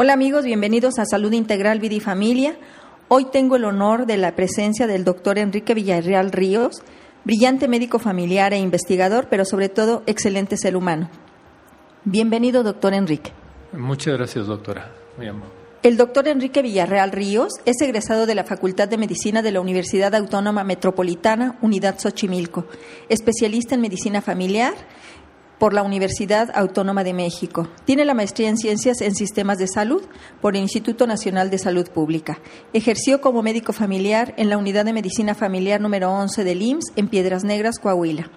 Hola amigos, bienvenidos a Salud Integral Vida y Familia. Hoy tengo el honor de la presencia del doctor Enrique Villarreal Ríos, brillante médico familiar e investigador, pero sobre todo excelente ser humano. Bienvenido, doctor Enrique. Muchas gracias, doctora. El doctor Enrique Villarreal Ríos es egresado de la Facultad de Medicina de la Universidad Autónoma Metropolitana, Unidad Xochimilco, especialista en medicina familiar por la Universidad Autónoma de México. Tiene la maestría en Ciencias en Sistemas de Salud por el Instituto Nacional de Salud Pública. Ejerció como médico familiar en la Unidad de Medicina Familiar número 11 del IMSS en Piedras Negras, Coahuila.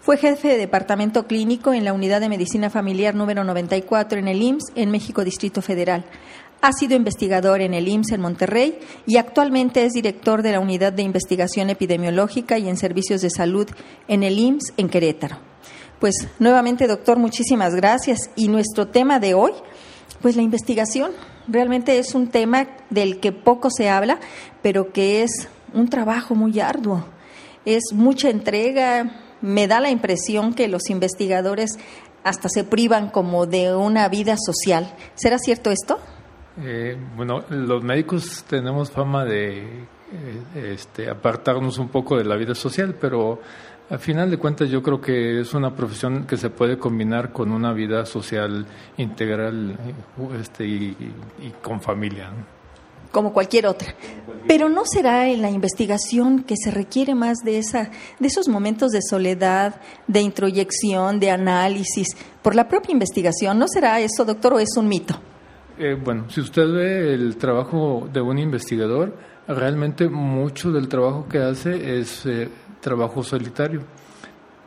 Fue jefe de departamento clínico en la Unidad de Medicina Familiar número 94 en el IMSS en México Distrito Federal. Ha sido investigador en el IMSS en Monterrey y actualmente es director de la Unidad de Investigación Epidemiológica y en Servicios de Salud en el IMSS en Querétaro. Pues nuevamente, doctor, muchísimas gracias. Y nuestro tema de hoy, pues la investigación. Realmente es un tema del que poco se habla, pero que es un trabajo muy arduo. Es mucha entrega. Me da la impresión que los investigadores hasta se privan como de una vida social. ¿Será cierto esto? Eh, bueno, los médicos tenemos fama de eh, este, apartarnos un poco de la vida social, pero a final de cuentas, yo creo que es una profesión que se puede combinar con una vida social integral este, y, con familia. Como cualquier otra. Pero ¿no será en la investigación que se requiere más de, esa, de esos momentos de soledad, de introyección, de análisis, por la propia investigación? ¿No será eso, doctor, o es un mito? Eh, bueno, si usted ve el trabajo de un investigador, realmente mucho del trabajo que hace es eh, trabajo solitario.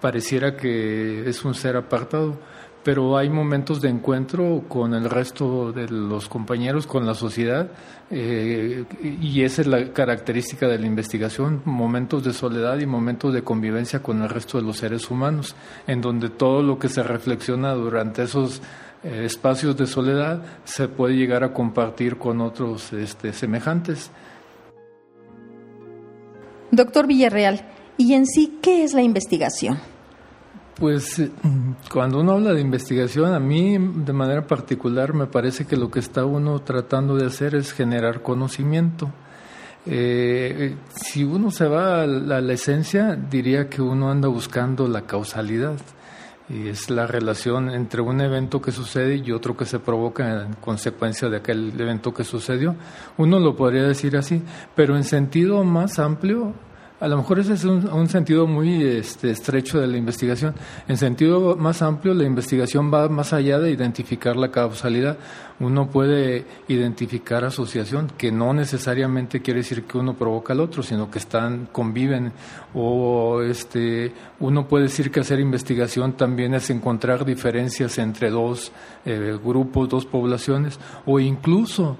Pareciera que es un ser apartado, pero hay momentos de encuentro con el resto de los compañeros, con la sociedad, eh, y esa es la característica de la investigación, momentos de soledad y momentos de convivencia con el resto de los seres humanos, en donde todo lo que se reflexiona durante esos eh, espacios de soledad se puede llegar a compartir con otros este, semejantes. Doctor Villarreal, ¿Y en sí qué es la investigación? Pues eh, cuando uno habla de investigación, a mí de manera particular me parece que lo que está uno tratando de hacer es generar conocimiento. Eh, si uno se va a la, esencia, diría que uno anda buscando la causalidad. Y es la relación entre un evento que sucede y otro que se provoca en consecuencia de aquel evento que sucedió. Uno lo podría decir así, pero en sentido más amplio, a lo mejor ese es un, sentido muy este, estrecho de la investigación. En sentido más amplio, la investigación va más allá de identificar la causalidad. Uno puede identificar asociación, que no necesariamente quiere decir que uno provoca al otro, sino que están, conviven. O este, uno puede decir que hacer investigación también es encontrar diferencias entre dos eh, grupos, dos poblaciones, o incluso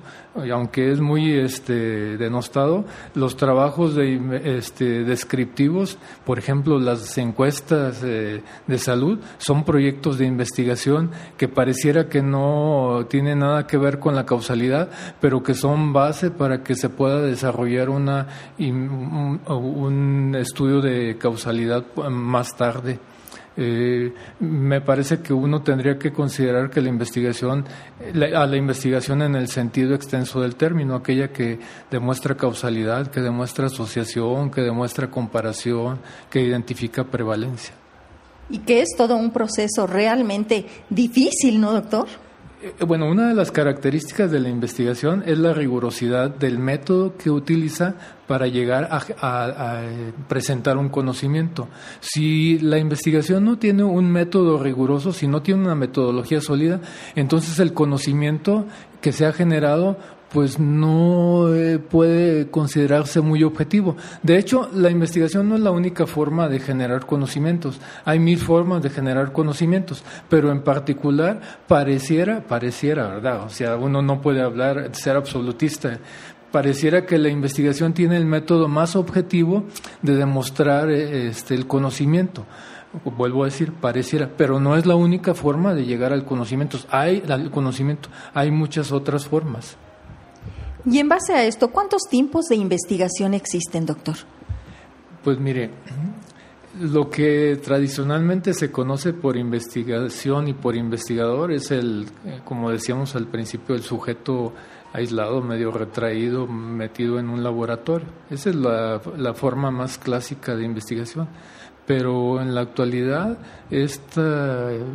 aunque es muy este, denostado, los trabajos de, este, descriptivos, por ejemplo, las encuestas de salud, son proyectos de investigación que pareciera que no tienen nada que ver con la causalidad, pero que son base para que se pueda desarrollar una, un estudio de causalidad más tarde. Eh, me parece que uno tendría que considerar que la investigación, a la investigación en el sentido extenso del término, aquella que demuestra causalidad, que demuestra asociación, que demuestra comparación, que identifica prevalencia. Y que es todo un proceso realmente difícil, ¿no, doctor? Eh, bueno, una de las características de la investigación es la rigurosidad del método que utiliza para llegar a, presentar un conocimiento. Si la investigación no tiene un método riguroso, si no tiene una metodología sólida, entonces el conocimiento que se ha generado pues no eh, puede considerarse muy objetivo. De hecho, la investigación no es la única forma de generar conocimientos. Hay mil formas de generar conocimientos, pero en particular pareciera, pareciera, ¿verdad? O sea, uno no puede hablar, ser absolutista. Pareciera que la investigación tiene el método más objetivo de demostrar eh, este, el conocimiento vuelvo a decir, pareciera, pero no es la única forma de llegar al conocimiento. Hay al conocimiento, hay muchas otras formas. Y en base a esto, ¿cuántos tipos de investigación existen, doctor? Pues mire, lo que tradicionalmente se conoce por investigación y por investigador es el, eh, como decíamos al principio, el sujeto aislado, medio retraído, metido en un laboratorio. Esa es la, la forma más clásica de investigación. Pero en la actualidad este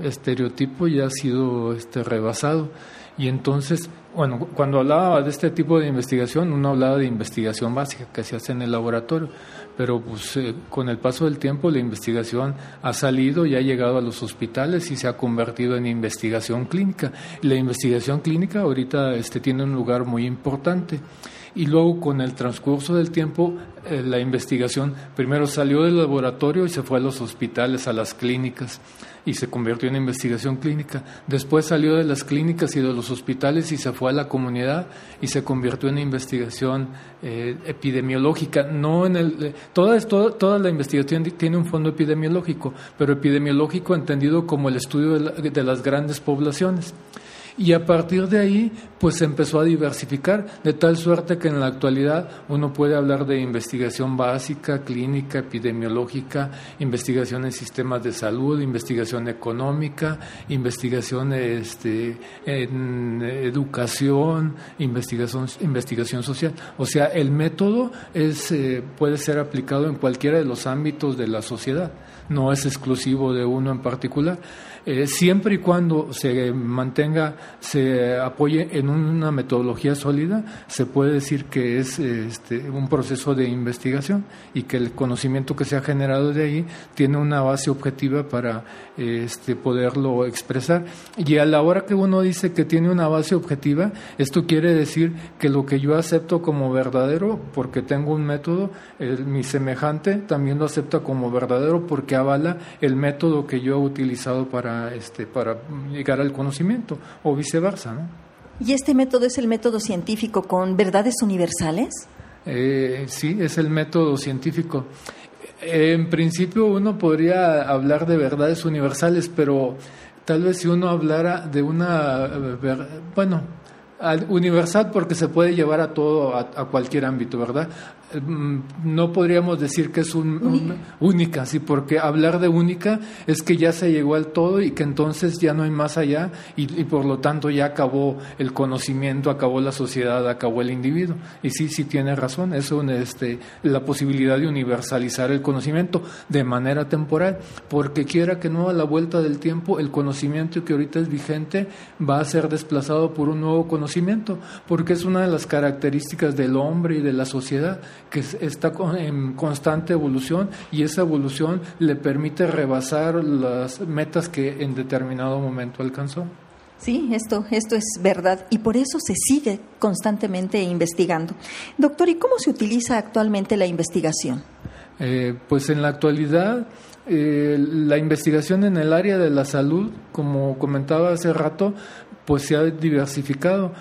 estereotipo ya ha sido este, rebasado y entonces bueno, cuando hablaba de este tipo de investigación, uno hablaba de investigación básica que se hace en el laboratorio, pero pues, eh, con el paso del tiempo la investigación ha salido y ha llegado a los hospitales y se ha convertido en investigación clínica. La investigación clínica ahorita este, tiene un lugar muy importante y luego con el transcurso del tiempo eh, la investigación primero salió del laboratorio y se fue a los hospitales, a las clínicas y se convirtió en investigación clínica. Después salió de las clínicas y de los hospitales y se fue a la comunidad y se convirtió en investigación eh, epidemiológica. No en el, eh, toda, toda, toda, la investigación tiene un fondo epidemiológico, pero epidemiológico entendido como el estudio de las grandes poblaciones. Y a partir de ahí, pues se empezó a diversificar, de tal suerte que en la actualidad uno puede hablar de investigación básica, clínica, epidemiológica, investigación en sistemas de salud, investigación económica, investigación este, en educación, investigación, investigación social. O sea, el método es, eh, puede ser aplicado en cualquiera de los ámbitos de la sociedad, no es exclusivo de uno en particular. Eh, siempre y cuando se mantenga, se apoye en una metodología sólida, se puede decir que es este, un proceso de investigación y que el conocimiento que se ha generado de ahí tiene una base objetiva para este, poderlo expresar. Y a la hora que uno dice que tiene una base objetiva, esto quiere decir que lo que yo acepto como verdadero, porque tengo un método, mi semejante también lo acepta como verdadero porque avala el método que yo he utilizado para para, este, para llegar al conocimiento o viceversa. ¿no? ¿Y este método es el método científico con verdades universales? Eh, sí, es el método científico. En principio uno podría hablar de verdades universales, pero tal vez si uno hablara de una, bueno, universal porque se puede llevar a todo, a, a cualquier ámbito, ¿verdad? Mm, no podríamos decir que es un, única, sí, porque hablar de única es que ya se llegó al todo y que entonces ya no hay más allá y, por lo tanto ya acabó el conocimiento, acabó la sociedad, acabó el individuo. Y sí, sí tiene razón, es este, la posibilidad de universalizar el conocimiento de manera temporal, porque quiera que no a la vuelta del tiempo el conocimiento que ahorita es vigente va a ser desplazado por un nuevo conocimiento, porque es una de las características del hombre y de la sociedad que está en constante evolución y esa evolución le permite rebasar las metas que en determinado momento alcanzó. Sí, esto, esto es verdad y por eso se sigue constantemente investigando. Doctor, ¿y cómo se utiliza actualmente la investigación? Eh, pues en la actualidad eh, la investigación en el área de la salud, como comentaba hace rato, pues se ha diversificado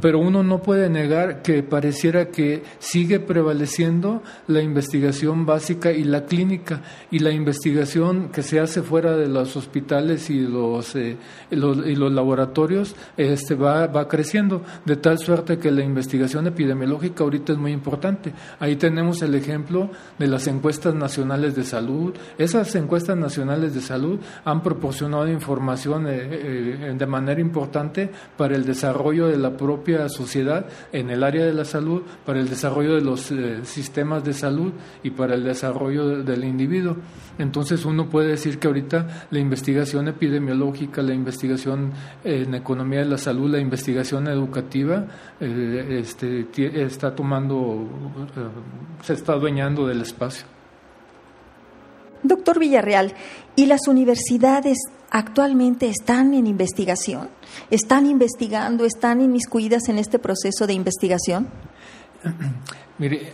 pero uno no puede negar que pareciera que sigue prevaleciendo la investigación básica y la clínica y la investigación que se hace fuera de los hospitales y los, eh, y los laboratorios este, va, va creciendo de tal suerte que la investigación epidemiológica ahorita es muy importante. Ahí tenemos el ejemplo de las encuestas nacionales de salud. Esas encuestas nacionales de salud han proporcionado información eh, eh, de manera importante para el desarrollo de la propia sociedad en el área de la salud, para el desarrollo de los eh, sistemas de salud y para el desarrollo del individuo. Entonces uno puede decir que ahorita la investigación epidemiológica, la investigación en economía de la salud, la investigación educativa, eh, este, está tomando, eh, se está adueñando del espacio. Doctor Villarreal, ¿y las universidades actualmente están en investigación? ¿Están investigando, están inmiscuidas en este proceso de investigación? Mire,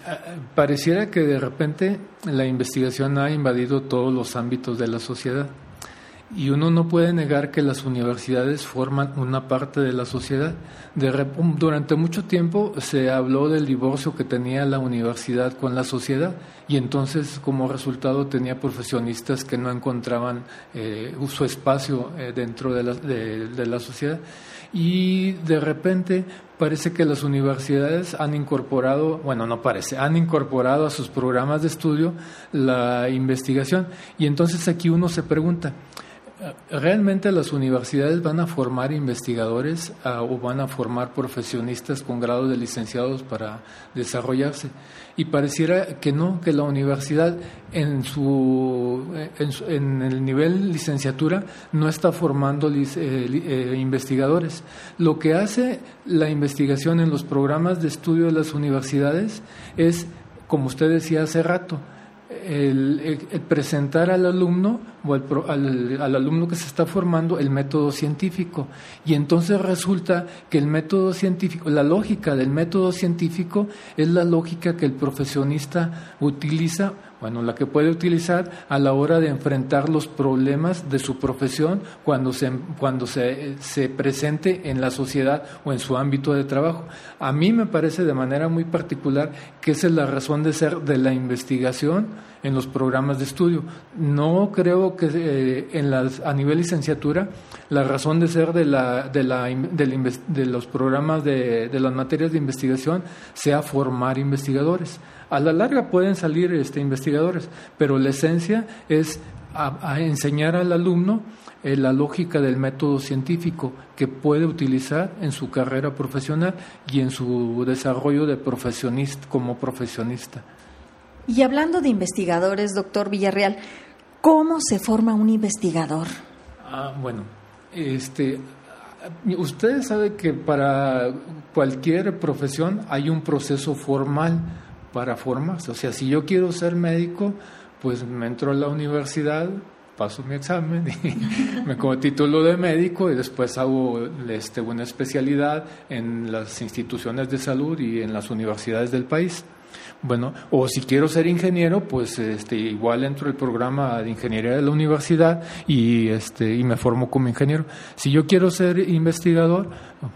pareciera que de repente la investigación ha invadido todos los ámbitos de la sociedad. Y uno no puede negar que las universidades forman una parte de la sociedad. durante mucho tiempo se habló del divorcio que tenía la universidad con la sociedad y entonces como resultado tenía profesionistas que no encontraban eh, su espacio eh, dentro de la, de la sociedad. y de repente parece que las universidades han incorporado, bueno, no parece, han incorporado a sus programas de estudio la investigación. Y entonces aquí uno se pregunta, ¿realmente las universidades van a formar investigadores ah, o van a formar profesionistas con grado de licenciados para desarrollarse? Y pareciera que no, que la universidad en, su, en, el nivel licenciatura no está formando eh, eh, investigadores. Lo que hace la investigación en los programas de estudio de las universidades es, como usted decía hace rato, el, presentar al alumno o al, al, alumno que se está formando el método científico. Y entonces resulta que el método científico, la lógica del método científico es la lógica que el profesionista utiliza bueno, la que puede utilizar a la hora de enfrentar los problemas de su profesión cuando se, cuando se, se, presente en la sociedad o en su ámbito de trabajo. A mí me parece de manera muy particular que esa es la razón de ser de la investigación en los programas de estudio. No creo que eh, en las, a nivel licenciatura la razón de ser de, la, de, la, de los programas de, de las materias de investigación sea formar investigadores. A la larga pueden salir este, investigadores, pero la esencia es a, enseñar al alumno eh, la lógica del método científico que puede utilizar en su carrera profesional y en su desarrollo de profesionista como profesionista. Y hablando de investigadores, doctor Villarreal, ¿cómo se forma un investigador? Ah, bueno, este, usted sabe que para cualquier profesión hay un proceso formal para formarse. O sea, si yo quiero ser médico, pues me entro a la universidad, paso mi examen y me como título de médico y después hago este, una especialidad en las instituciones de salud y en las universidades del país. Bueno, o si quiero ser ingeniero, pues este, igual entro al programa de ingeniería de la universidad y, este, y me formo como ingeniero. Si yo quiero ser investigador,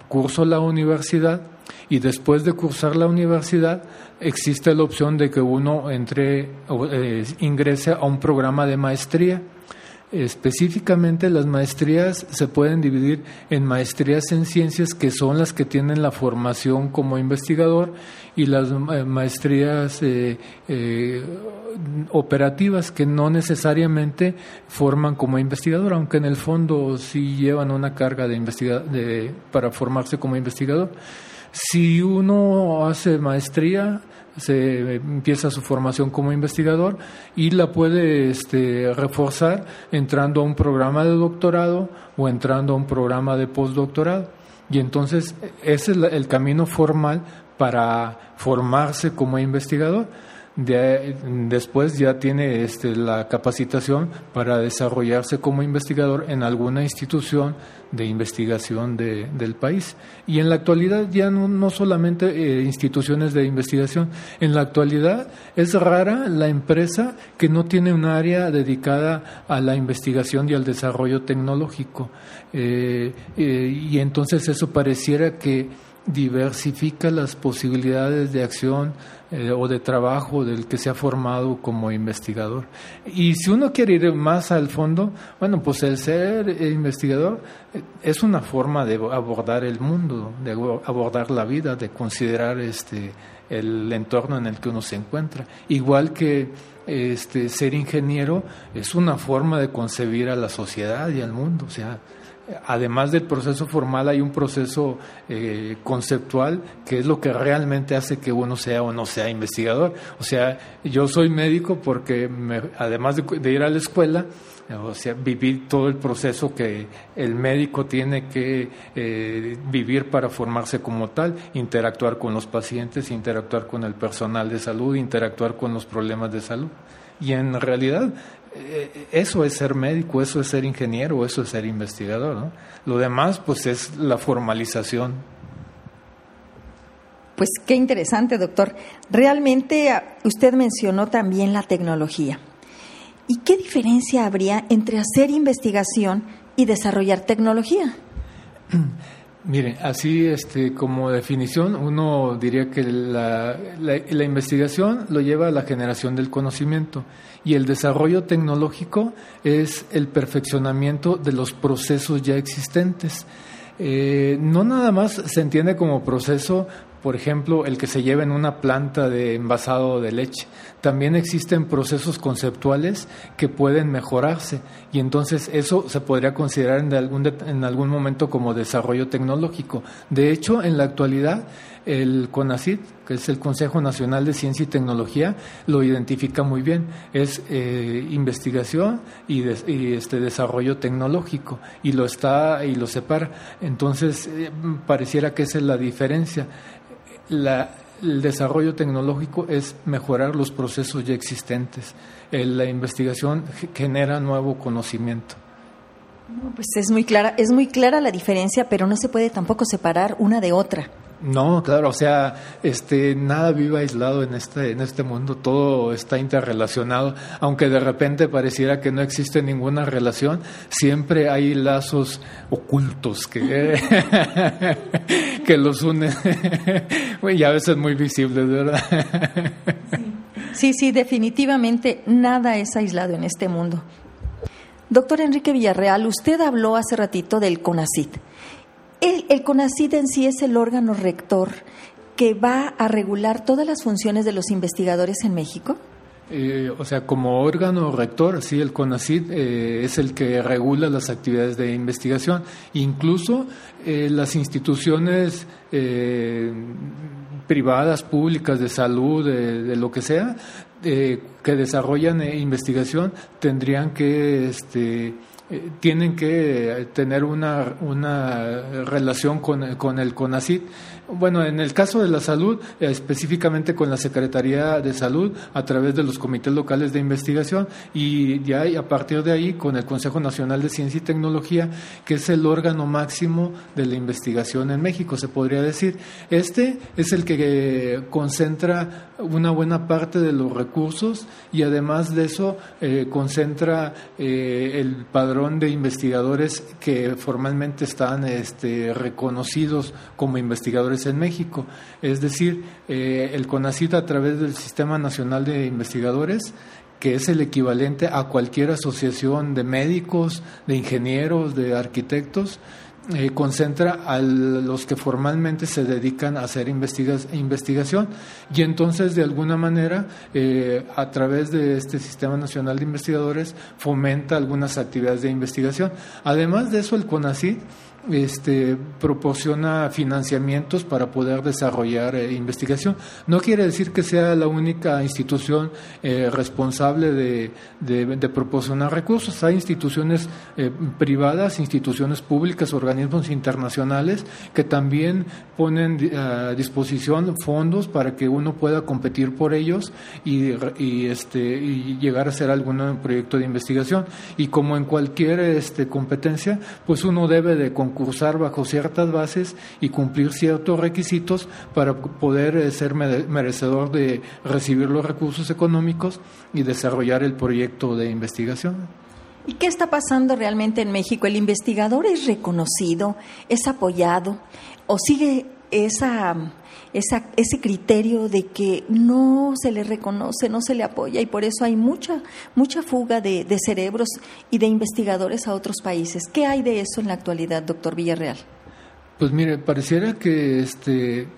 curso la universidad y después de cursar la universidad existe la opción de que uno entre, eh, ingrese a un programa de maestría. Específicamente las maestrías se pueden dividir en maestrías en ciencias que son las que tienen la formación como investigador y las eh, maestrías eh, operativas que no necesariamente forman como investigador, aunque en el fondo sí llevan una carga de, de para formarse como investigador. Si uno hace maestría, se empieza su formación como investigador y la puede este, reforzar entrando a un programa de doctorado o entrando a un programa de postdoctorado. Y entonces ese es el camino formal para formarse como investigador después ya tiene este, la capacitación para desarrollarse como investigador en alguna institución de investigación del país. Y en la actualidad ya no, solamente eh, instituciones de investigación, en la actualidad es rara la empresa que no tiene un área dedicada a la investigación y al desarrollo tecnológico. Eh, eh, y entonces eso pareciera que diversifica las posibilidades de acción eh, o de trabajo del que se ha formado como investigador. Y si uno quiere ir más al fondo, bueno, pues el ser investigador eh, es una forma de abordar el mundo, de abordar la vida, de considerar este el entorno en el que uno se encuentra. Igual que este ser ingeniero es una forma de concebir a la sociedad y al mundo, o sea, además del proceso formal hay un proceso eh, conceptual que es lo que realmente hace que uno sea o no sea investigador. O sea, yo soy médico porque además de, ir a la escuela, o sea, vivir todo el proceso que el médico tiene que eh, vivir para formarse como tal, interactuar con los pacientes, interactuar con el personal de salud, interactuar con los problemas de salud. Y en realidad eso es ser médico, eso es ser ingeniero, eso es ser investigador. ¿no? Lo demás, pues, es la formalización. Pues qué interesante, doctor. Realmente ah, usted mencionó también la tecnología. ¿Y qué diferencia habría entre hacer investigación y desarrollar tecnología? Mire, así este, como definición, uno diría que la, la, investigación lo lleva a la generación del conocimiento y el desarrollo tecnológico es el perfeccionamiento de los procesos ya existentes. Eh, no nada más se entiende como proceso por ejemplo, el que se lleva en una planta de envasado de leche. También existen procesos conceptuales que pueden mejorarse y entonces eso se podría considerar en algún, en algún momento como desarrollo tecnológico. De hecho, en la actualidad, el CONACID, que es el Consejo Nacional de Ciencia y Tecnología, lo identifica muy bien. Es eh, investigación y, este desarrollo tecnológico y lo está y lo separa. Entonces eh, pareciera que esa es la diferencia el desarrollo tecnológico es mejorar los procesos ya existentes. la investigación genera nuevo conocimiento. Pues es muy clara, es muy clara la diferencia, pero no se puede tampoco separar una de otra. No, claro, o sea, este, nada vive aislado en este, en este mundo, todo está interrelacionado, aunque de repente pareciera que no existe ninguna relación, siempre hay lazos ocultos que, que los unen, y a veces muy visibles, ¿verdad? sí, sí, definitivamente nada es aislado en este mundo. Doctor Enrique Villarreal, usted habló hace ratito del CONACIT. El, el CONACID en sí es el órgano rector que va a regular todas las funciones de los investigadores en México. Eh, o sea, como órgano rector, sí, el CONACID eh, es el que regula las actividades de investigación. Incluso eh, las instituciones privadas, públicas, de salud, de, lo que sea, que desarrollan investigación, tendrían que este, tienen que tener una, una relación con, con el CONACID bueno, en el caso de la salud, específicamente con la Secretaría de Salud, a través de los comités locales de investigación y ya a partir de ahí con el Consejo Nacional de Ciencia y Tecnología, que es el órgano máximo de la investigación en México, se podría decir. Este es el que concentra una buena parte de los recursos y además de eso eh, concentra eh, el padrón de investigadores que formalmente están este, reconocidos como investigadores en México. Es decir, eh, el CONACIT a través del Sistema Nacional de Investigadores que es el equivalente a cualquier asociación de médicos, de ingenieros, de arquitectos, eh, concentra a los que formalmente se dedican a hacer investigación y entonces de alguna manera eh, a través de este sistema nacional de investigadores fomenta algunas actividades de investigación. Además de eso el CONACYT este, proporciona financiamientos para poder desarrollar eh, investigación. No quiere decir que sea la única institución eh, responsable de, proporcionar recursos. Hay instituciones eh, privadas, instituciones públicas, organismos internacionales que también ponen a disposición fondos para que uno pueda competir por ellos y, y, este, y llegar a hacer algún proyecto de investigación. Y como en cualquier este, competencia, pues uno debe de concursar bajo ciertas bases y cumplir ciertos requisitos para poder eh, ser merecedor de recibir los recursos económicos y desarrollar el proyecto de investigación. ¿Y qué está pasando realmente en México? ¿El investigador es reconocido, es apoyado o sigue esa, esa, ese criterio de que no se le reconoce, no se le apoya y por eso hay mucha, mucha fuga de, de cerebros y de investigadores a otros países. ¿Qué hay de eso en la actualidad, doctor Villarreal? Pues mire, pareciera que este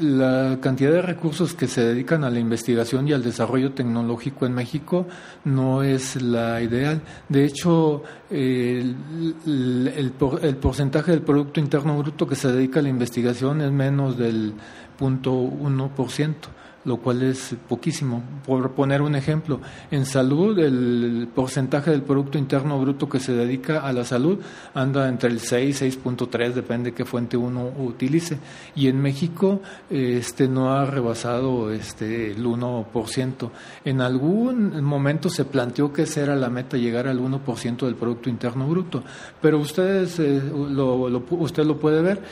la cantidad de recursos que se dedican a la investigación y al desarrollo tecnológico en México no es la ideal. De hecho, el, el, el, porcentaje del Producto Interno Bruto que se dedica a la investigación es menos del 0.1% lo cual es poquísimo. Por poner un ejemplo, en salud el porcentaje del Producto Interno Bruto que se dedica a la salud anda entre el 6 y 6.3, depende de qué fuente uno utilice. Y en México este, no ha rebasado este, el 1%. En algún momento se planteó que esa era la meta, llegar al 1% del Producto Interno Bruto. Pero ustedes, eh, lo, usted lo puede ver,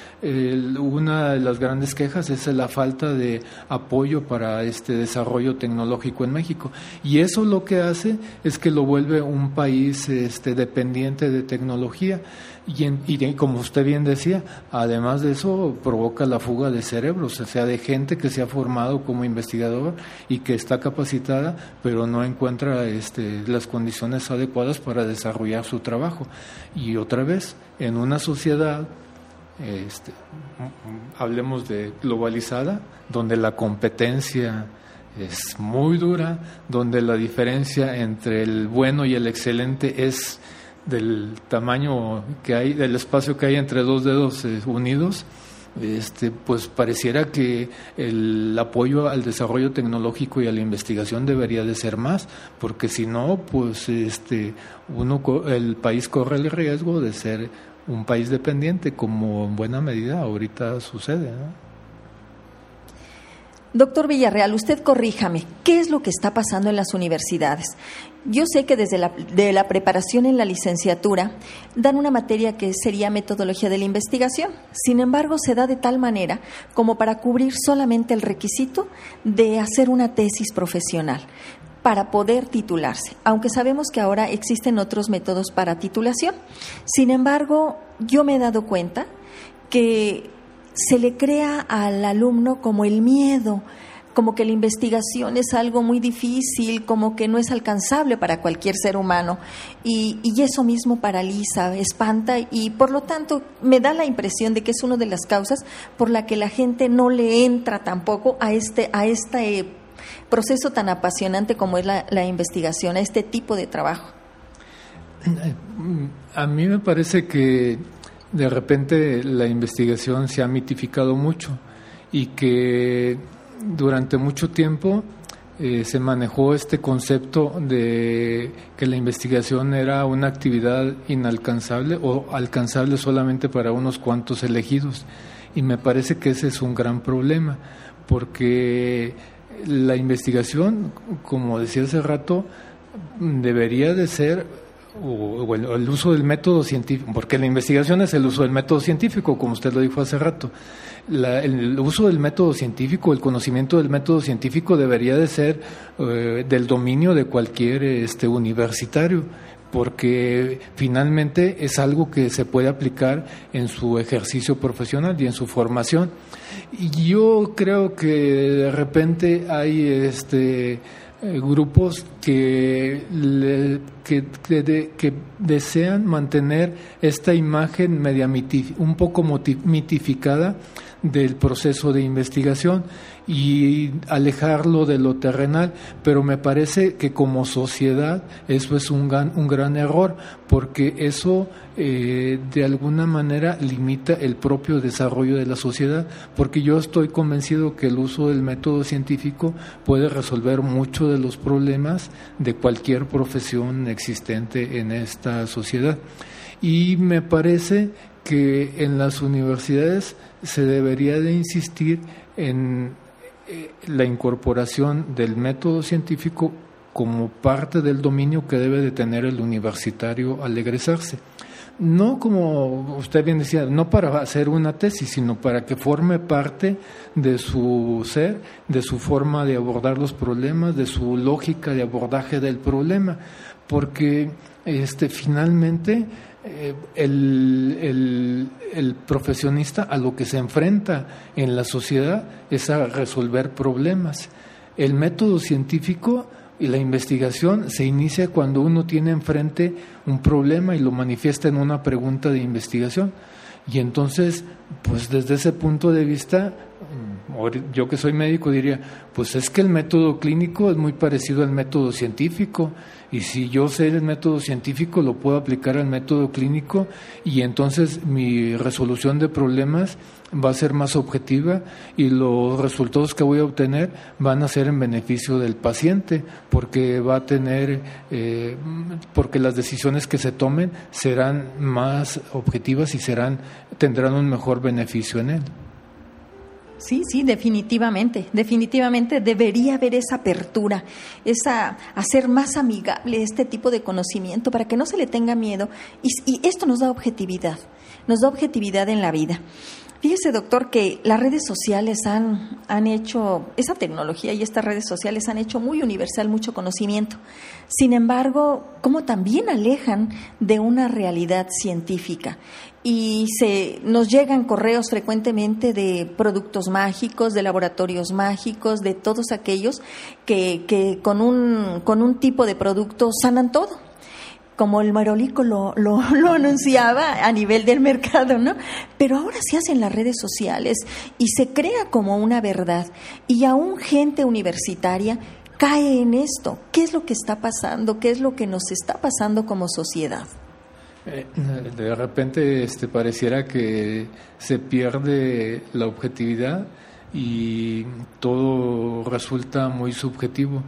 una de las grandes quejas es la falta de apoyo para este desarrollo tecnológico en México. Y eso lo que hace es que lo vuelve un país este, dependiente de tecnología. Y, y, como usted bien decía, además de eso provoca la fuga de cerebros, o sea, de gente que se ha formado como investigador y que está capacitada, pero no encuentra este, las condiciones adecuadas para desarrollar su trabajo. Y otra vez, en una sociedad este, hablemos de globalizada, donde la competencia es muy dura, donde la diferencia entre el bueno y el excelente es del tamaño que hay, del espacio que hay entre dos dedos eh, unidos, este, pues pareciera que el apoyo al desarrollo tecnológico y a la investigación debería de ser más, porque si no, pues este, uno, el país corre el riesgo de ser un país dependiente, como en buena medida ahorita sucede. Doctor Villarreal, usted corríjame, ¿qué es lo que está pasando en las universidades? Yo sé que desde la, de la preparación en la licenciatura dan una materia que sería metodología de la investigación. Sin embargo, se da de tal manera como para cubrir solamente el requisito de hacer una tesis profesional para poder titularse, aunque sabemos que ahora existen otros métodos para titulación. Sin embargo, yo me he dado cuenta que se le crea al alumno como el miedo, como que la investigación es algo muy difícil, como que no es alcanzable para cualquier ser humano. Y, eso mismo paraliza, espanta y por lo tanto me da la impresión de que es una de las causas por la que la gente no le entra tampoco a este, a este proceso tan apasionante como es la, investigación, a este tipo de trabajo. A mí me parece que de repente la investigación se ha mitificado mucho y que durante mucho tiempo eh, se manejó este concepto de que la investigación era una actividad inalcanzable o alcanzable solamente para unos cuantos elegidos. Y me parece que ese es un gran problema, porque la investigación, como decía hace rato, debería de ser o, el, uso del método científico, porque la investigación es el uso del método científico, como usted lo dijo hace rato. el uso del método científico, el conocimiento del método científico debería de ser eh, del dominio de cualquier este, universitario porque finalmente es algo que se puede aplicar en su ejercicio profesional y en su formación. Y yo creo que de repente hay este eh, grupos que, que, desean mantener esta imagen media un poco mitificada del proceso de investigación y alejarlo de lo terrenal, pero me parece que como sociedad eso es un gran, un gran error, porque eso eh, de alguna manera limita el propio desarrollo de la sociedad, porque yo estoy convencido que el uso del método científico puede resolver muchos de los problemas de cualquier profesión existente en esta sociedad. Y me parece que en las universidades se debería de insistir en eh, la incorporación del método científico como parte del dominio que debe de tener el universitario al egresarse. No como usted bien decía, no para hacer una tesis, sino para que forme parte de su ser, de su forma de abordar los problemas, de su lógica de abordaje del problema, porque este, finalmente eh, el, el, profesionista a lo que se enfrenta en la sociedad es a resolver problemas. El método científico y la investigación se inicia cuando uno tiene enfrente un problema y lo manifiesta en una pregunta de investigación. Y entonces, pues desde ese punto de vista, yo que soy médico diría, pues es que el método clínico es muy parecido al método científico y si yo sé el método científico lo puedo aplicar al método clínico y entonces mi resolución de problemas va a ser más objetiva y los resultados que voy a obtener van a ser en beneficio del paciente porque va a tener eh, porque las decisiones que se tomen serán más objetivas y serán tendrán un mejor beneficio en él. Sí, sí, definitivamente, definitivamente debería haber esa apertura, esa hacer más amigable este tipo de conocimiento para que no se le tenga miedo. Y, y esto nos da objetividad, nos da objetividad en la vida. Fíjese, doctor, que las redes sociales han, han hecho, esa tecnología y estas redes sociales han hecho muy universal mucho conocimiento. Sin embargo, como también alejan de una realidad científica. Y se, nos llegan correos frecuentemente de productos mágicos, de laboratorios mágicos, de todos aquellos que, que con, un, con un tipo de producto sanan todo como el Marolico lo, lo, anunciaba a nivel del mercado, ¿no? Pero ahora se hace en las redes sociales y se crea como una verdad. Y aún gente universitaria cae en esto. ¿Qué es lo que está pasando? ¿Qué es lo que nos está pasando como sociedad? Eh, de repente este, pareciera que se pierde la objetividad y todo resulta muy subjetivo.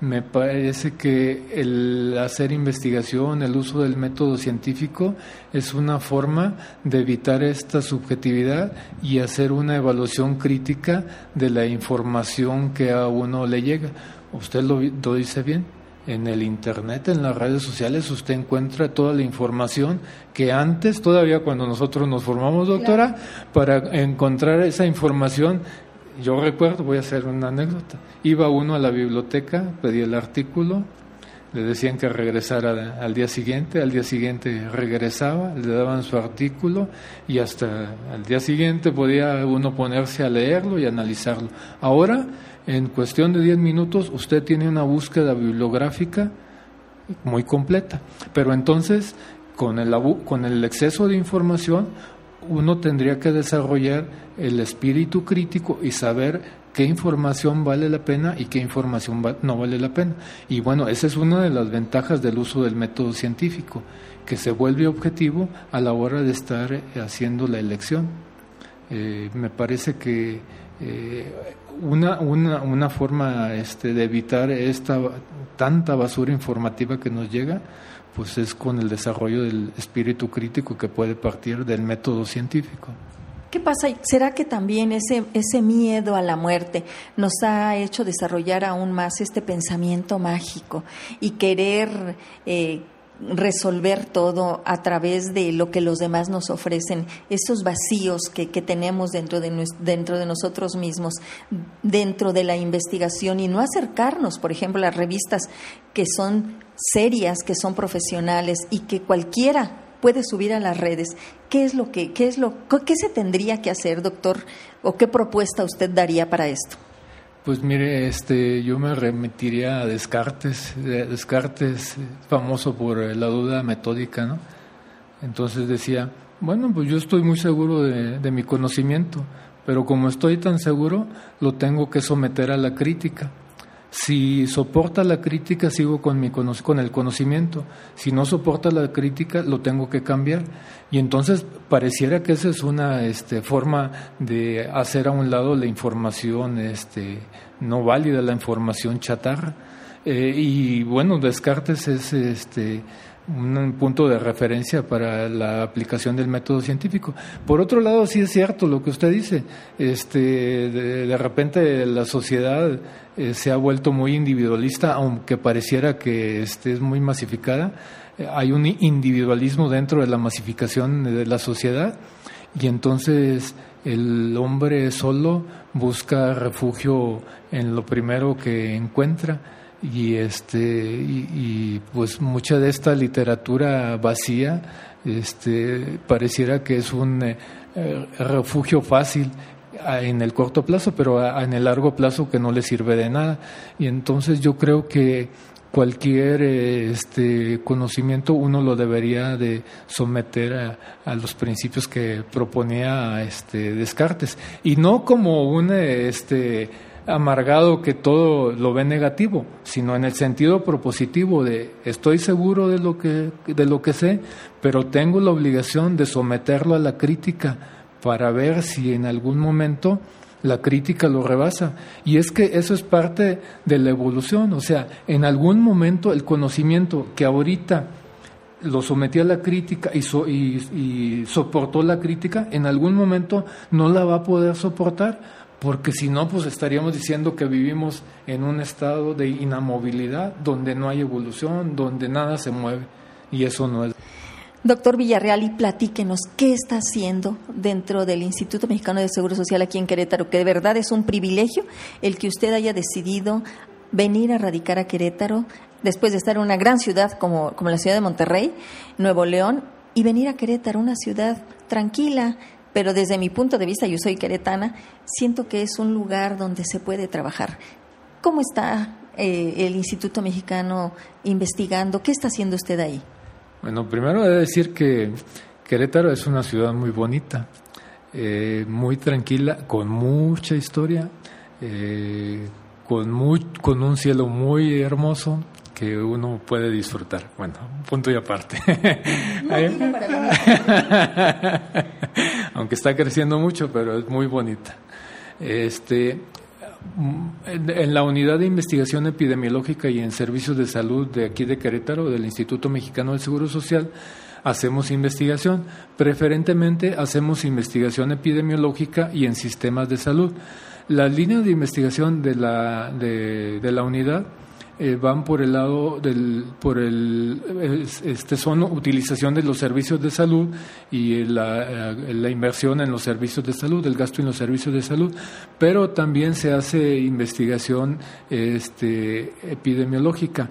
Me parece que el hacer investigación, el uso del método científico es una forma de evitar esta subjetividad y hacer una evaluación crítica de la información que a uno le llega. Usted lo, lo dice bien, en el Internet, en las redes sociales, usted encuentra toda la información que antes, todavía cuando nosotros nos formamos, doctora, para encontrar esa información yo recuerdo, voy a hacer una anécdota, iba uno a la biblioteca, pedía el artículo, le decían que regresara al día siguiente, al día siguiente regresaba, le daban su artículo y hasta al día siguiente podía uno ponerse a leerlo y analizarlo. Ahora, en cuestión de 10 minutos, usted tiene una búsqueda bibliográfica muy completa, pero entonces con el, con el exceso de información uno tendría que desarrollar el espíritu crítico y saber qué información vale la pena y qué información no vale la pena. Y bueno, esa es una de las ventajas del uso del método científico, que se vuelve objetivo a la hora de estar eh, haciendo la elección. Eh, me parece que eh, una, una, una, forma este, de evitar esta tanta basura informativa que nos llega pues es con el desarrollo del espíritu crítico que puede partir del método científico. ¿Qué pasa? ¿Será que también ese, ese miedo a la muerte nos ha hecho desarrollar aún más este pensamiento mágico y querer eh, resolver todo a través de lo que los demás nos ofrecen, esos vacíos que, que tenemos dentro de, dentro de nosotros mismos, dentro de la investigación y no acercarnos, por ejemplo, a las revistas que son serias, que son profesionales y que cualquiera puede subir a las redes. ¿Qué es lo que, qué es lo, qué se tendría que hacer, doctor, o qué propuesta usted daría para esto? Pues mire, este, yo me remitiría a Descartes, Descartes famoso por la duda metódica, ¿no? Entonces decía, bueno, pues yo estoy muy seguro de mi conocimiento, pero como estoy tan seguro, lo tengo que someter a la crítica. Si soporta la crítica, sigo con, mi, con el conocimiento. Si no soporta la crítica, lo tengo que cambiar. Y entonces pareciera que esa es una este, forma de hacer a un lado la información este, no válida, la información chatarra. Eh, y bueno, Descartes es este, un punto de referencia para la aplicación del método científico. Por otro lado, sí es cierto lo que usted dice. Este, de, repente la sociedad eh, se ha vuelto muy individualista, aunque pareciera que este, es muy masificada. Eh, hay un individualismo dentro de la masificación de la sociedad y entonces el hombre solo busca refugio en lo primero que encuentra y este y, pues mucha de esta literatura vacía este pareciera que es un eh, refugio fácil en el corto plazo pero en el largo plazo que no le sirve de nada. Y entonces yo creo que cualquier este conocimiento uno lo debería de someter a, a, los principios que proponía este Descartes. Y no como un este amargado que todo lo ve negativo, sino en el sentido propositivo de estoy seguro de lo que, de lo que sé, pero tengo la obligación de someterlo a la crítica para ver si en algún momento la crítica lo rebasa. Y es que eso es parte de la evolución, o sea, en algún momento el conocimiento que ahorita lo sometía a la crítica y, y soportó la crítica, en algún momento no la va a poder soportar porque si no, pues estaríamos diciendo que vivimos en un estado de inamovilidad, donde no hay evolución, donde nada se mueve, y eso no es. Doctor Villarreal, y platíquenos, ¿qué está haciendo dentro del Instituto Mexicano de Seguro Social aquí en Querétaro? Que de verdad es un privilegio el que usted haya decidido venir a radicar a Querétaro después de estar en una gran ciudad como, como la ciudad de Monterrey, Nuevo León, y venir a Querétaro, una ciudad tranquila, pero desde mi punto de vista, yo soy queretana, siento que es un lugar donde se puede trabajar. ¿Cómo está eh, el Instituto Mexicano investigando? ¿Qué está haciendo usted ahí? Bueno, primero he de decir que Querétaro es una ciudad muy bonita, eh, muy tranquila, con mucha historia, eh, con, muy, con un cielo muy hermoso que uno puede disfrutar. Bueno, punto y aparte. Aunque está creciendo mucho, pero es muy bonita. Este, en la unidad de investigación epidemiológica y en servicios de salud de aquí de Querétaro, del Instituto Mexicano del Seguro Social, hacemos investigación. Preferentemente hacemos investigación epidemiológica y en sistemas de salud. Las líneas de investigación de la, de, la unidad eh, van por el lado del por el este son utilización de los servicios de salud y la, eh, la, inversión en los servicios de salud el gasto en los servicios de salud pero también se hace investigación este epidemiológica.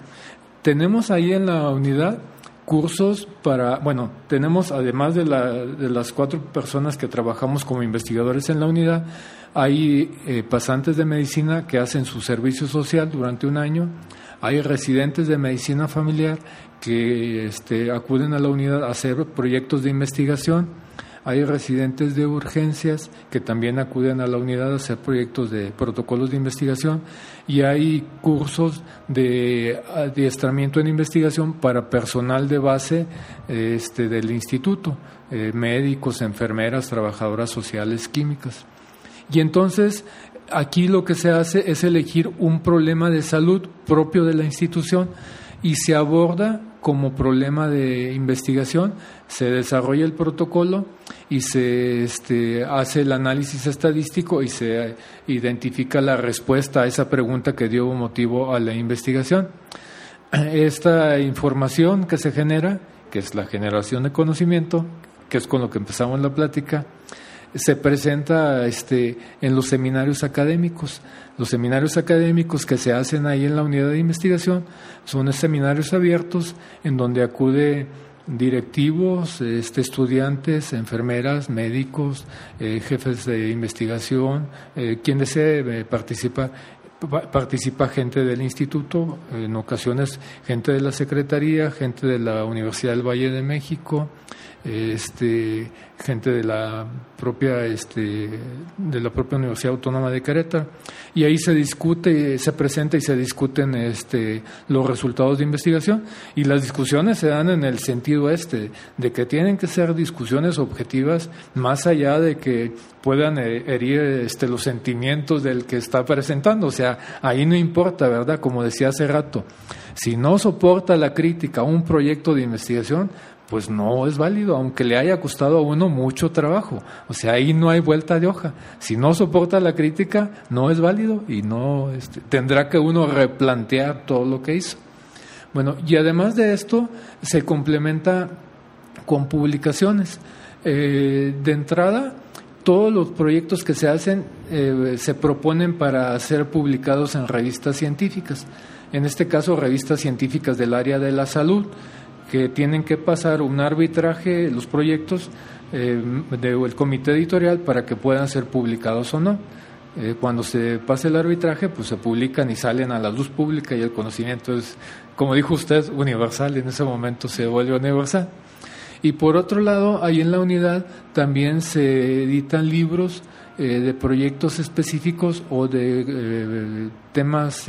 Tenemos ahí en la unidad cursos para, bueno, tenemos además de, la, de las cuatro personas que trabajamos como investigadores en la unidad, hay eh, pasantes de medicina que hacen su servicio social durante un año, hay residentes de medicina familiar que este, acuden a la unidad a hacer proyectos de investigación, hay residentes de urgencias que también acuden a la unidad a hacer proyectos de protocolos de investigación y hay cursos de adiestramiento en investigación para personal de base este, del instituto, eh, médicos, enfermeras, trabajadoras sociales, químicas. Y entonces aquí lo que se hace es elegir un problema de salud propio de la institución y se aborda como problema de investigación, se desarrolla el protocolo y se este, hace el análisis estadístico y se identifica la respuesta a esa pregunta que dio motivo a la investigación. Esta información que se genera, que es la generación de conocimiento, que es con lo que empezamos la plática, se presenta este, en los seminarios académicos. Los seminarios académicos que se hacen ahí en la unidad de investigación son seminarios abiertos en donde acude directivos, este, estudiantes, enfermeras, médicos, eh, jefes de investigación, eh, quien desee eh, participar participa gente del instituto, en ocasiones gente de la Secretaría, gente de la Universidad del Valle de México, este, gente de la propia este, de la propia Universidad Autónoma de Querétaro. Y ahí se discute, se presenta y se discuten este, los resultados de investigación. Y las discusiones se dan en el sentido este de que tienen que ser discusiones objetivas más allá de que puedan herir este, los sentimientos del que está presentando, o sea, ahí no importa, ¿verdad? Como decía hace rato, si no soporta la crítica un proyecto de investigación, pues no es válido, aunque le haya costado a uno mucho trabajo. O sea, ahí no hay vuelta de hoja. Si no soporta la crítica, no es válido y no este, tendrá que uno replantear todo lo que hizo. Bueno, y además de esto, se complementa con publicaciones. Eh, de entrada, todos los proyectos que se hacen eh, se proponen para ser publicados en revistas científicas. En este caso, revistas científicas del área de la salud que tienen que pasar un arbitraje los proyectos eh, del comité editorial para que puedan ser publicados o no. Eh, cuando se pase el arbitraje, pues se publican y salen a la luz pública y el conocimiento es, como dijo usted, universal, en ese momento se vuelve universal. Y por otro lado, ahí en la unidad también se editan libros eh, de proyectos específicos o de eh, temas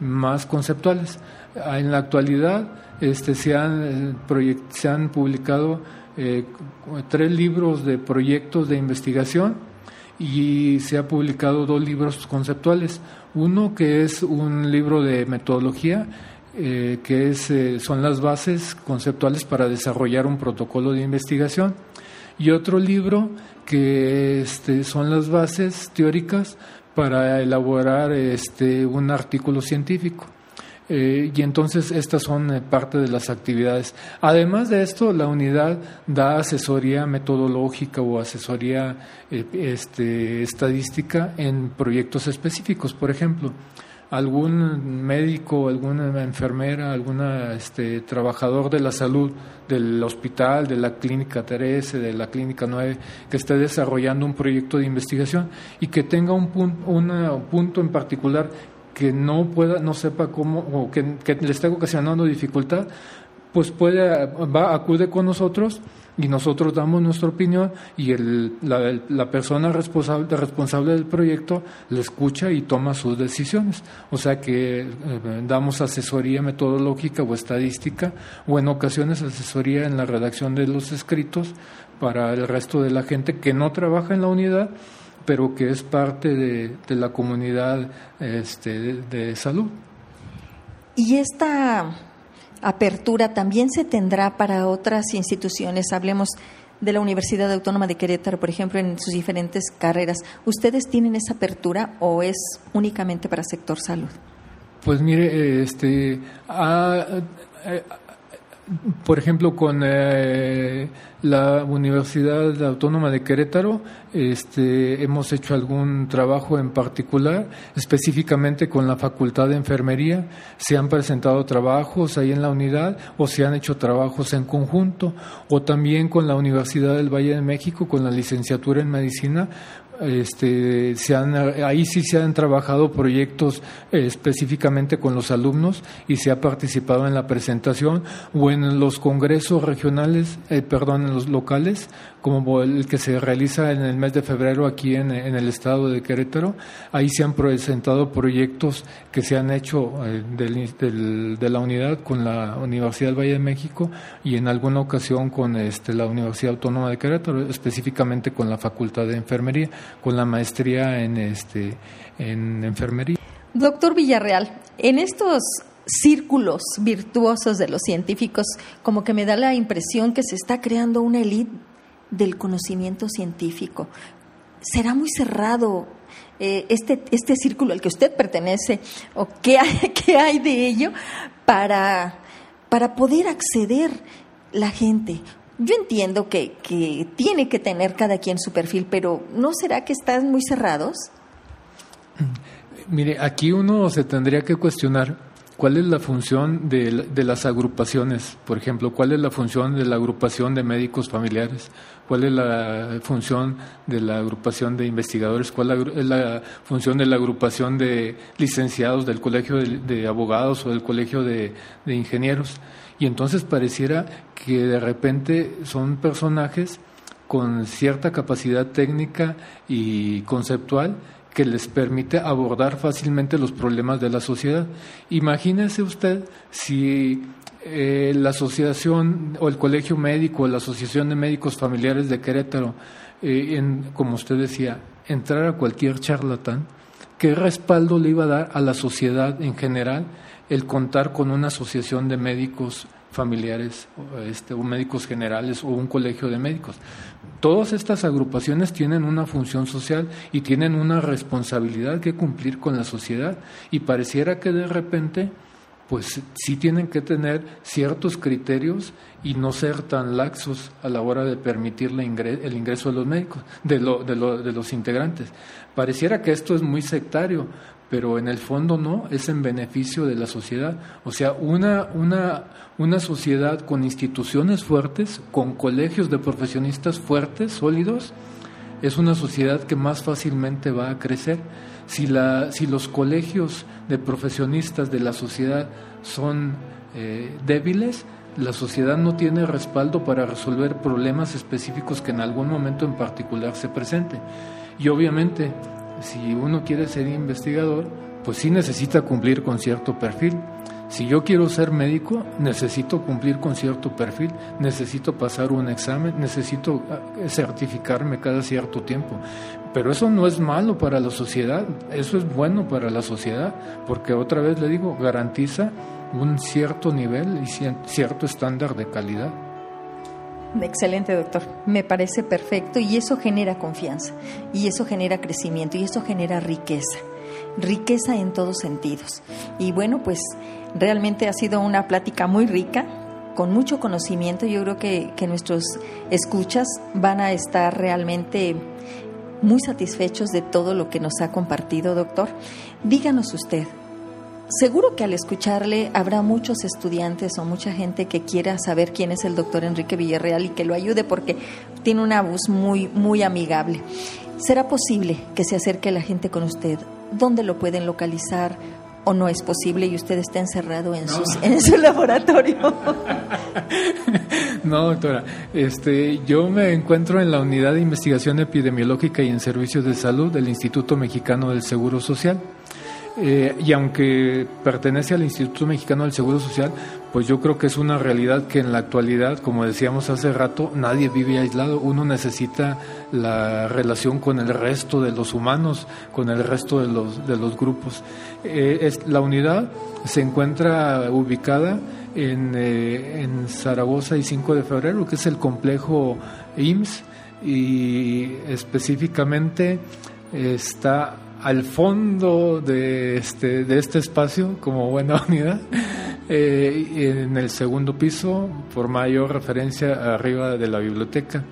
más conceptuales. En la actualidad, este, se, han, eh, se han publicado eh, tres libros de proyectos de investigación y se ha publicado dos libros conceptuales. Uno que es un libro de metodología, eh, que es, son las bases conceptuales para desarrollar un protocolo de investigación, y otro libro que este, son las bases teóricas para elaborar este, un artículo científico. Eh, y entonces estas son eh, parte de las actividades. Además de esto, la unidad da asesoría metodológica o asesoría eh, este, estadística en proyectos específicos. Por ejemplo, algún médico, alguna enfermera, algún este, trabajador de la salud del hospital, de la clínica 13, de la clínica 9, que esté desarrollando un proyecto de investigación y que tenga un, un punto en particular que no pueda, no sepa cómo, o que, le esté ocasionando dificultad, pues puede, va, acude con nosotros y nosotros damos nuestra opinión y el, la, la, persona responsable, responsable del proyecto le escucha y toma sus decisiones. O sea que eh, damos asesoría metodológica o estadística o en ocasiones asesoría en la redacción de los escritos para el resto de la gente que no trabaja en la unidad pero que es parte de, de la comunidad este, de, de salud. Y esta apertura también se tendrá para otras instituciones. Hablemos de la Universidad Autónoma de Querétaro, por ejemplo, en sus diferentes carreras. ¿Ustedes tienen esa apertura o es únicamente para sector salud? Pues mire, este, a, por ejemplo, con eh, la Universidad Autónoma de Querétaro este, hemos hecho algún trabajo en particular, específicamente con la Facultad de Enfermería. Se han presentado trabajos ahí en la unidad o se han hecho trabajos en conjunto, o también con la Universidad del Valle de México, con la licenciatura en Medicina, este, se han, ahí sí se han trabajado proyectos eh, específicamente con los alumnos y se ha participado en la presentación o en los congresos regionales, eh, perdón, en los locales, como el que se realiza en el mes de febrero aquí en, el estado de Querétaro. Ahí se han presentado proyectos que se han hecho eh, de la unidad con la Universidad del Valle de México y en alguna ocasión con este, la Universidad Autónoma de Querétaro, específicamente con la Facultad de Enfermería, con la maestría en, este, en enfermería. Doctor Villarreal, en estos círculos virtuosos de los científicos, como que me da la impresión que se está creando una élite del conocimiento científico. ¿Será muy cerrado eh, este, este círculo al que usted pertenece o qué hay, qué hay de ello para, para poder acceder la gente? Yo entiendo que, que tiene que tener cada quien su perfil, pero ¿no será que están muy cerrados? Mire, aquí uno se tendría que cuestionar ¿Cuál es la función de, de, las agrupaciones? Por ejemplo, ¿cuál es la función de la agrupación de médicos familiares? ¿Cuál es la función de la agrupación de investigadores? ¿Cuál es la función de la agrupación de licenciados del colegio de, abogados o del colegio de, de ingenieros? Y entonces pareciera que de repente son personajes con cierta capacidad técnica y conceptual que les permite abordar fácilmente los problemas de la sociedad. Imagínese usted si eh, la asociación o el colegio médico o la asociación de médicos familiares de Querétaro, eh, en, como usted decía, entrar a cualquier charlatán, ¿qué respaldo le iba a dar a la sociedad en general el contar con una asociación de médicos familiares este, o médicos generales o un colegio de médicos. Todas estas agrupaciones tienen una función social y tienen una responsabilidad que cumplir con la sociedad y pareciera que de repente pues sí tienen que tener ciertos criterios y no ser tan laxos a la hora de permitir el ingreso de los médicos, de, de los integrantes. Pareciera que esto es muy sectario, pero en el fondo no, es en beneficio de la sociedad. O sea, una, una, una sociedad con instituciones fuertes, con colegios de profesionistas fuertes, sólidos, es una sociedad que más fácilmente va a crecer. Si, la, si los colegios de profesionistas de la sociedad son eh, débiles, la sociedad no tiene respaldo para resolver problemas específicos que en algún momento en particular se presenten. Y obviamente si uno quiere ser investigador, pues sí necesita cumplir con cierto perfil. Si yo quiero ser médico, necesito cumplir con cierto perfil, necesito pasar un examen, necesito eh, certificarme cada cierto tiempo. Pero eso no es malo para la sociedad, eso es bueno para la sociedad, porque otra vez le digo, garantiza un cierto nivel y cierto estándar de calidad. Excelente, doctor. Me parece perfecto y eso genera confianza y eso genera crecimiento y eso genera riqueza. Riqueza en todos sentidos. Y bueno, pues realmente ha sido una plática muy rica, con mucho conocimiento. Yo creo que, que nuestros escuchas van a estar realmente muy satisfechos de todo lo que nos ha compartido, doctor. Díganos usted, Seguro que al escucharle habrá muchos estudiantes o mucha gente que quiera saber quién es el doctor Enrique Villarreal y que lo ayude porque tiene una voz muy, muy amigable. ¿Será posible que se acerque la gente con usted? ¿Dónde lo pueden localizar? o no es posible y usted está encerrado en, en su laboratorio. no, doctora. Este, yo me encuentro en la unidad de investigación epidemiológica y en servicios de salud del Instituto Mexicano del Seguro Social. Eh, y aunque pertenece al Instituto Mexicano del Seguro Social, pues yo creo que es una realidad que en la actualidad, como decíamos hace rato, nadie vive aislado. Uno necesita la relación con el resto de los humanos, con el resto de los, de los grupos. Eh, la unidad se encuentra ubicada en, eh, en Zaragoza y 5 de febrero, que es el complejo IMSS, y específicamente está al fondo de este, de este espacio como buena unidad, eh, en el segundo piso, por mayor referencia arriba de la biblioteca.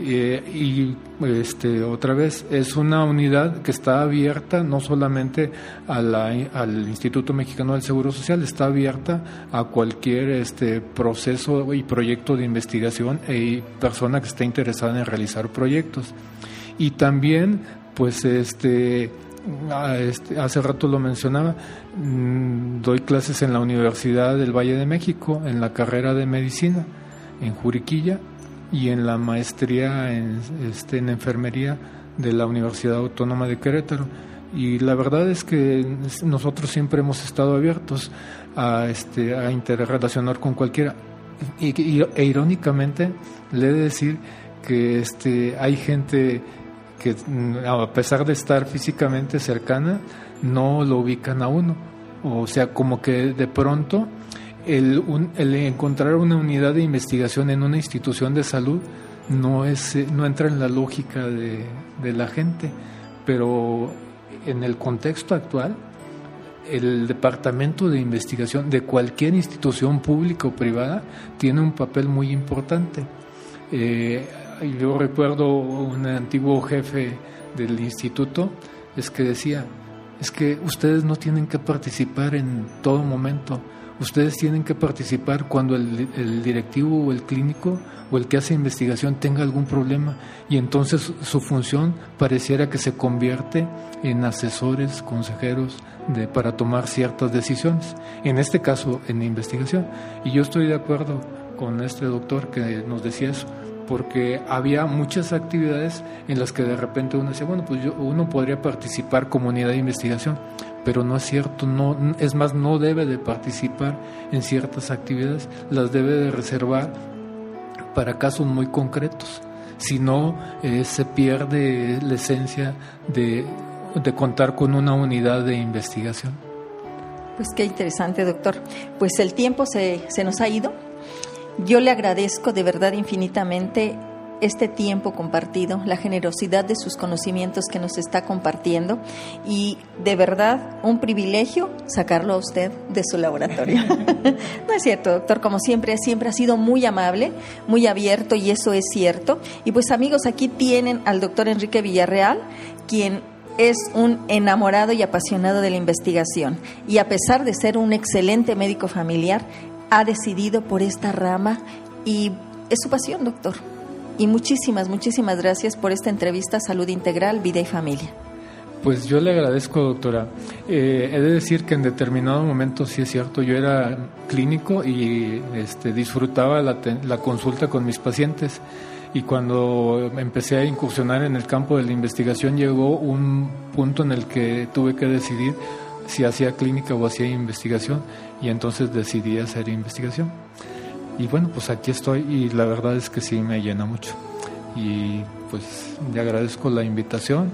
Eh, y este, otra vez es una unidad que está abierta no solamente a al Instituto Mexicano del Seguro Social, está abierta a cualquier este, proceso y proyecto de investigación y e persona que esté interesada en realizar proyectos. Y también, pues, este, este, hace rato lo mencionaba, mm, doy clases en la Universidad del Valle de México, en la carrera de medicina, en Juriquilla, y en la maestría en, este, en enfermería de la Universidad Autónoma de Querétaro. Y la verdad es que nosotros siempre hemos estado abiertos a, este, interrelacionar con cualquiera. Y, irónicamente, le he de decir que este, hay gente que mm, a pesar de estar físicamente cercana, no lo ubican a uno. O sea, como que de pronto el, encontrar una unidad de investigación en una institución de salud no, es, no entra en la lógica de, de la gente, pero en el contexto actual, el departamento de investigación de cualquier institución pública o privada tiene un papel muy importante. Eh, yo recuerdo un antiguo jefe del instituto, es que decía, es que ustedes no tienen que participar en todo momento, ustedes tienen que participar cuando el, el, directivo o el clínico o el que hace investigación tenga algún problema. Y entonces su función pareciera que se convierte en asesores, consejeros de, para tomar ciertas decisiones, en este caso en investigación. Y yo estoy de acuerdo con este doctor que nos decía eso porque había muchas actividades en las que de repente uno decía, bueno, pues yo, uno podría participar como unidad de investigación, pero no es cierto, no, es más, no debe de participar en ciertas actividades, las debe de reservar para casos muy concretos, si no eh, se pierde la esencia de, de contar con una unidad de investigación. Pues qué interesante, doctor. Pues el tiempo se, se nos ha ido. Yo le agradezco de verdad infinitamente este tiempo compartido, la generosidad de sus conocimientos que nos está compartiendo y de verdad un privilegio sacarlo a usted de su laboratorio. no es cierto, doctor, como siempre, siempre ha sido muy amable, muy abierto y eso es cierto. Y pues amigos, aquí tienen al doctor Enrique Villarreal, quien es un enamorado y apasionado de la investigación y a pesar de ser un excelente médico familiar, ha decidido por esta rama y es su pasión, doctor. Y muchísimas, muchísimas gracias por esta entrevista Salud Integral, Vida y Familia. Pues yo le agradezco, doctora. Eh, he de decir que en determinado momento, sí es cierto, yo era clínico y este, disfrutaba la, la consulta con mis pacientes. Y cuando empecé a incursionar en el campo de la investigación, llegó un punto en el que tuve que decidir si hacía clínica o hacía investigación y entonces decidí hacer investigación. Y bueno, pues aquí estoy y la verdad es que sí me llena mucho. Y pues le agradezco la invitación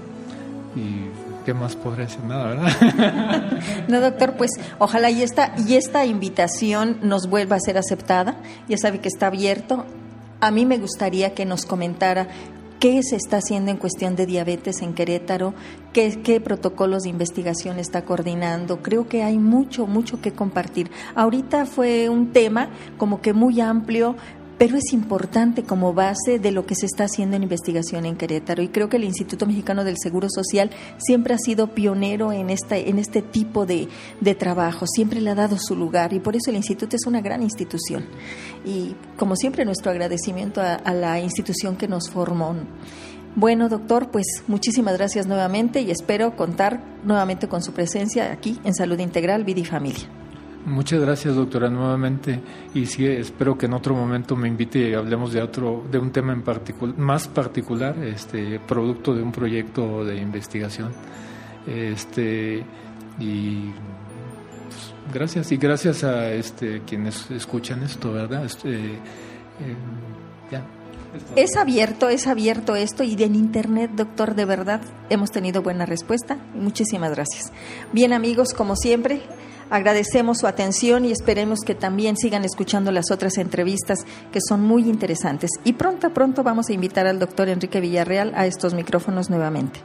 y qué más podría decir nada, ¿verdad? No, doctor, pues ojalá y esta, y esta invitación nos vuelva a ser aceptada. Ya sabe que está abierto. A mí me gustaría que nos comentara qué se está haciendo en cuestión de diabetes en Querétaro, qué, qué, protocolos de investigación está coordinando. Creo que hay mucho, mucho que compartir. Ahorita fue un tema como que muy amplio, pero es importante como base de lo que se está haciendo en investigación en Querétaro. Y creo que el Instituto Mexicano del Seguro Social siempre ha sido pionero en, esta, en este tipo de, de trabajo, siempre le ha dado su lugar y por eso el instituto es una gran institución. Y como siempre, nuestro agradecimiento a, a la institución que nos formó. Bueno, doctor, pues muchísimas gracias nuevamente y espero contar nuevamente con su presencia aquí en Salud Integral, Vida y Familia. Muchas gracias, doctora, nuevamente. Y sí, espero que en otro momento me invite y hablemos de otro, de un tema en particular, más particular, este, producto de un proyecto de investigación. Este, y pues, gracias, y gracias a este quienes escuchan esto, ¿verdad? Este, eh, ya. Es abierto, es abierto esto y en Internet, doctor, de verdad hemos tenido buena respuesta. Muchísimas gracias. Bien amigos, como siempre, Agradecemos su atención y esperemos que también sigan escuchando las otras entrevistas que son muy interesantes. Y pronto, pronto vamos a invitar al doctor Enrique Villarreal a estos micrófonos nuevamente.